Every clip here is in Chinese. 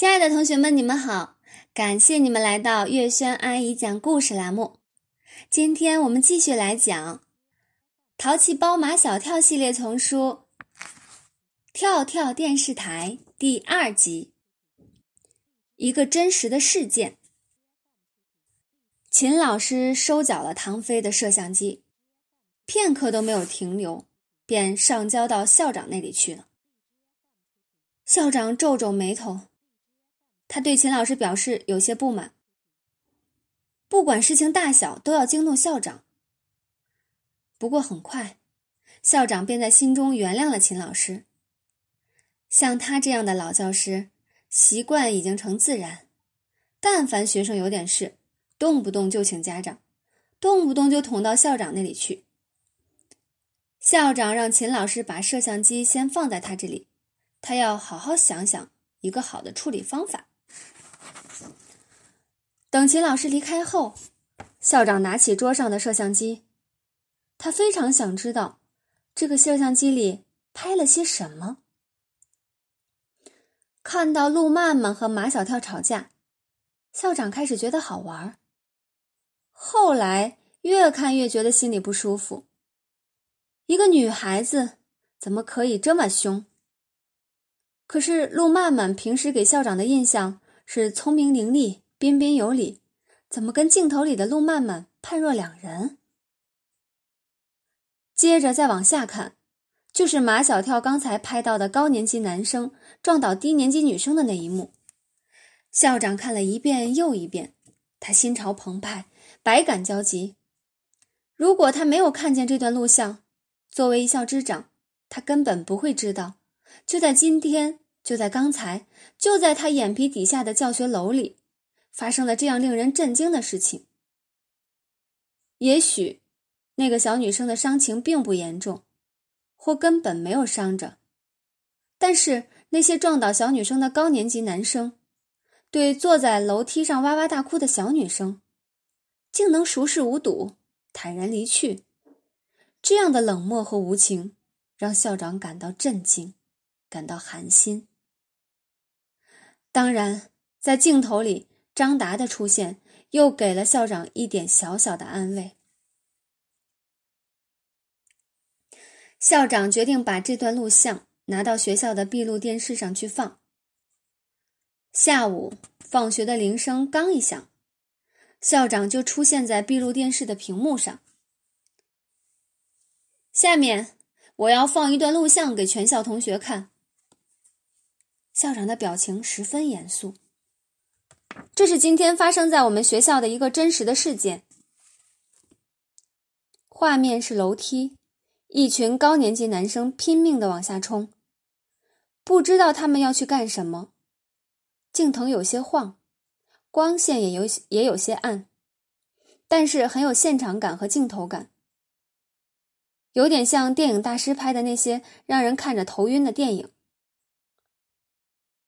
亲爱的同学们，你们好！感谢你们来到月轩阿姨讲故事栏目。今天我们继续来讲《淘气包马小跳》系列丛书《跳跳电视台》第二集。一个真实的事件。秦老师收缴了唐飞的摄像机，片刻都没有停留，便上交到校长那里去了。校长皱皱眉头。他对秦老师表示有些不满。不管事情大小，都要惊动校长。不过很快，校长便在心中原谅了秦老师。像他这样的老教师，习惯已经成自然。但凡学生有点事，动不动就请家长，动不动就捅到校长那里去。校长让秦老师把摄像机先放在他这里，他要好好想想一个好的处理方法。等秦老师离开后，校长拿起桌上的摄像机，他非常想知道这个摄像机里拍了些什么。看到陆曼曼和马小跳吵架，校长开始觉得好玩后来越看越觉得心里不舒服。一个女孩子怎么可以这么凶？可是陆曼曼平时给校长的印象是聪明伶俐。彬彬有礼，怎么跟镜头里的陆曼曼判若两人？接着再往下看，就是马小跳刚才拍到的高年级男生撞倒低年级女生的那一幕。校长看了一遍又一遍，他心潮澎湃，百感交集。如果他没有看见这段录像，作为一校之长，他根本不会知道，就在今天，就在刚才，就在他眼皮底下的教学楼里。发生了这样令人震惊的事情。也许，那个小女生的伤情并不严重，或根本没有伤着。但是那些撞倒小女生的高年级男生，对坐在楼梯上哇哇大哭的小女生，竟能熟视无睹，坦然离去。这样的冷漠和无情，让校长感到震惊，感到寒心。当然，在镜头里。张达的出现又给了校长一点小小的安慰。校长决定把这段录像拿到学校的闭路电视上去放。下午放学的铃声刚一响，校长就出现在闭路电视的屏幕上。下面我要放一段录像给全校同学看。校长的表情十分严肃。这是今天发生在我们学校的一个真实的事件。画面是楼梯，一群高年级男生拼命的往下冲，不知道他们要去干什么。镜头有些晃，光线也有也有些暗，但是很有现场感和镜头感，有点像电影大师拍的那些让人看着头晕的电影。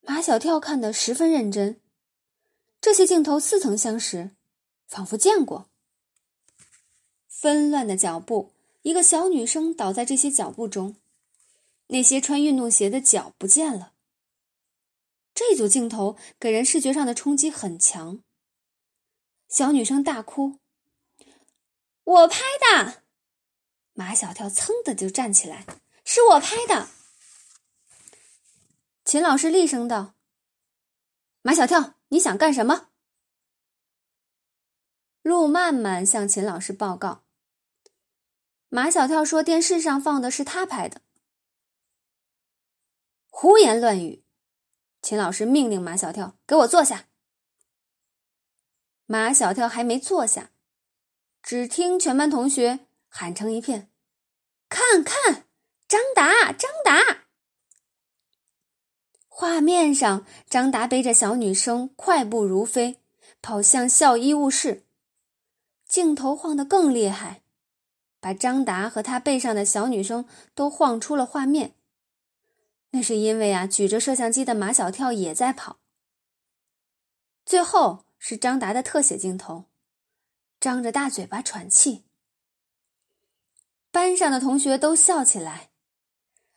马小跳看得十分认真。这些镜头似曾相识，仿佛见过。纷乱的脚步，一个小女生倒在这些脚步中，那些穿运动鞋的脚不见了。这组镜头给人视觉上的冲击很强。小女生大哭：“我拍的！”马小跳噌的就站起来：“是我拍的！”秦老师厉声道：“马小跳。”你想干什么？陆曼曼向秦老师报告。马小跳说：“电视上放的是他拍的。”胡言乱语！秦老师命令马小跳：“给我坐下。”马小跳还没坐下，只听全班同学喊成一片：“看看，张达，张达！”画面上，张达背着小女生快步如飞，跑向校医务室。镜头晃得更厉害，把张达和他背上的小女生都晃出了画面。那是因为啊，举着摄像机的马小跳也在跑。最后是张达的特写镜头，张着大嘴巴喘气。班上的同学都笑起来，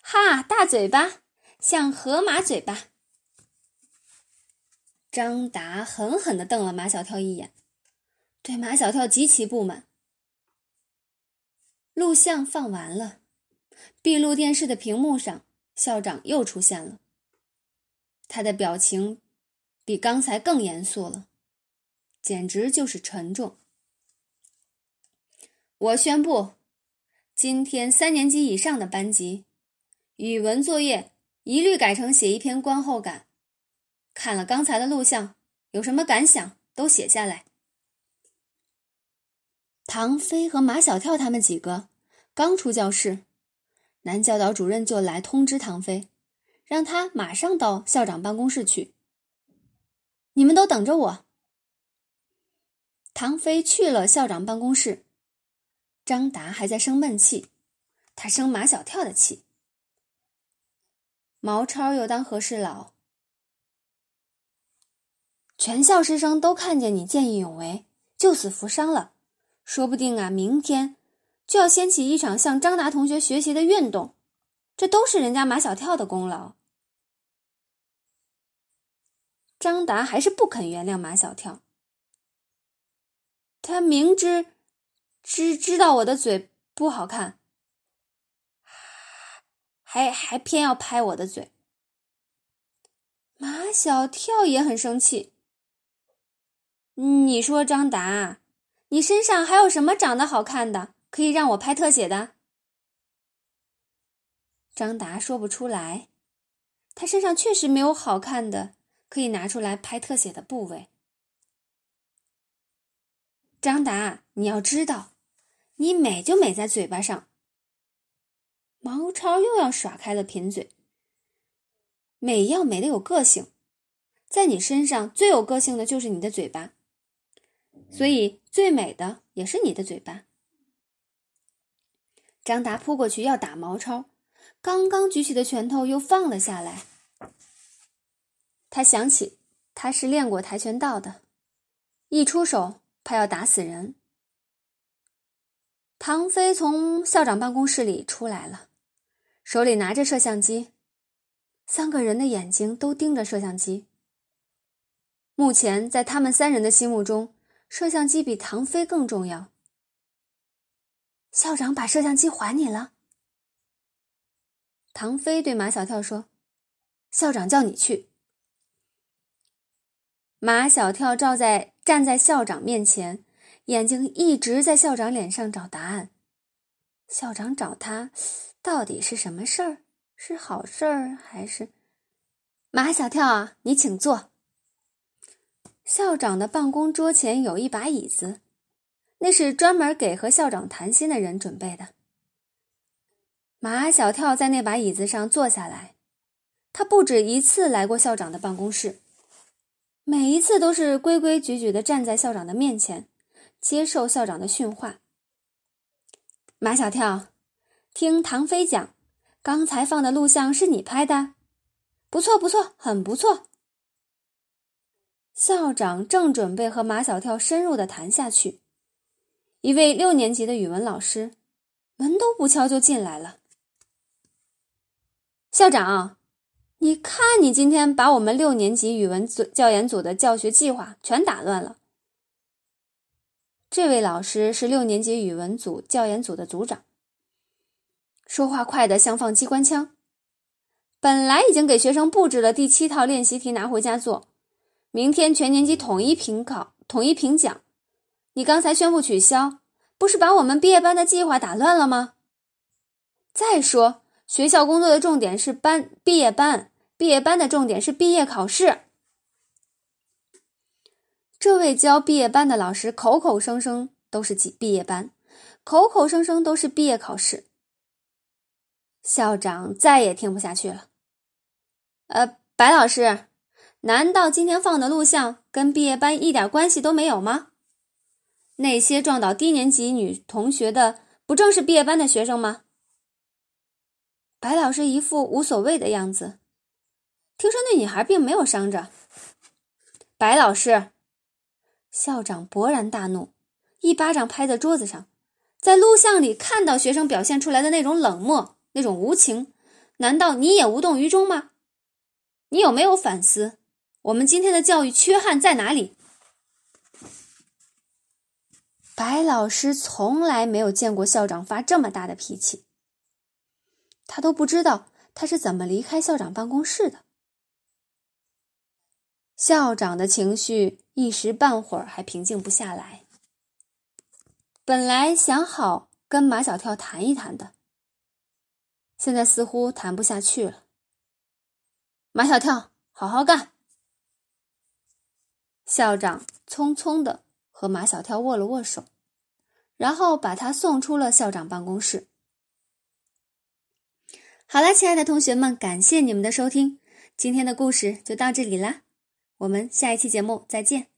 哈，大嘴巴。像河马嘴巴。张达狠狠地瞪了马小跳一眼，对马小跳极其不满。录像放完了，闭路电视的屏幕上，校长又出现了。他的表情比刚才更严肃了，简直就是沉重。我宣布，今天三年级以上的班级，语文作业一律改成写一篇观后感。看了刚才的录像，有什么感想都写下来。唐飞和马小跳他们几个刚出教室，男教导主任就来通知唐飞，让他马上到校长办公室去。你们都等着我。唐飞去了校长办公室，张达还在生闷气，他生马小跳的气。毛超又当和事佬。全校师生都看见你见义勇为、救死扶伤了，说不定啊，明天就要掀起一场向张达同学学习的运动，这都是人家马小跳的功劳。张达还是不肯原谅马小跳，他明知知知道我的嘴不好看，还还偏要拍我的嘴。马小跳也很生气。你说张达，你身上还有什么长得好看的，可以让我拍特写的？张达说不出来，他身上确实没有好看的可以拿出来拍特写的部位。张达，你要知道，你美就美在嘴巴上。毛超又要耍开了贫嘴，美要美的有个性，在你身上最有个性的就是你的嘴巴。所以最美的也是你的嘴巴。张达扑过去要打毛超，刚刚举起的拳头又放了下来。他想起他是练过跆拳道的，一出手怕要打死人。唐飞从校长办公室里出来了，手里拿着摄像机，三个人的眼睛都盯着摄像机。目前在他们三人的心目中。摄像机比唐飞更重要。校长把摄像机还你了。唐飞对马小跳说：“校长叫你去。”马小跳照在站在校长面前，眼睛一直在校长脸上找答案。校长找他，到底是什么事儿？是好事儿还是？马小跳啊，你请坐。校长的办公桌前有一把椅子，那是专门给和校长谈心的人准备的。马小跳在那把椅子上坐下来，他不止一次来过校长的办公室，每一次都是规规矩矩的站在校长的面前，接受校长的训话。马小跳，听唐飞讲，刚才放的录像是你拍的，不错不错，很不错。校长正准备和马小跳深入的谈下去，一位六年级的语文老师门都不敲就进来了。校长，你看你今天把我们六年级语文组教研组的教学计划全打乱了。这位老师是六年级语文组教研组的组长，说话快得像放机关枪。本来已经给学生布置了第七套练习题拿回家做。明天全年级统一评考，统一评奖。你刚才宣布取消，不是把我们毕业班的计划打乱了吗？再说，学校工作的重点是班毕业班，毕业班的重点是毕业考试。这位教毕业班的老师口口声声都是毕毕业班，口口声声都是毕业考试。校长再也听不下去了。呃，白老师。难道今天放的录像跟毕业班一点关系都没有吗？那些撞倒低年级女同学的，不正是毕业班的学生吗？白老师一副无所谓的样子。听说那女孩并没有伤着。白老师，校长勃然大怒，一巴掌拍在桌子上。在录像里看到学生表现出来的那种冷漠、那种无情，难道你也无动于衷吗？你有没有反思？我们今天的教育缺憾在哪里？白老师从来没有见过校长发这么大的脾气，他都不知道他是怎么离开校长办公室的。校长的情绪一时半会儿还平静不下来。本来想好跟马小跳谈一谈的，现在似乎谈不下去了。马小跳，好好干！校长匆匆的和马小跳握了握手，然后把他送出了校长办公室。好了，亲爱的同学们，感谢你们的收听，今天的故事就到这里啦。我们下一期节目再见。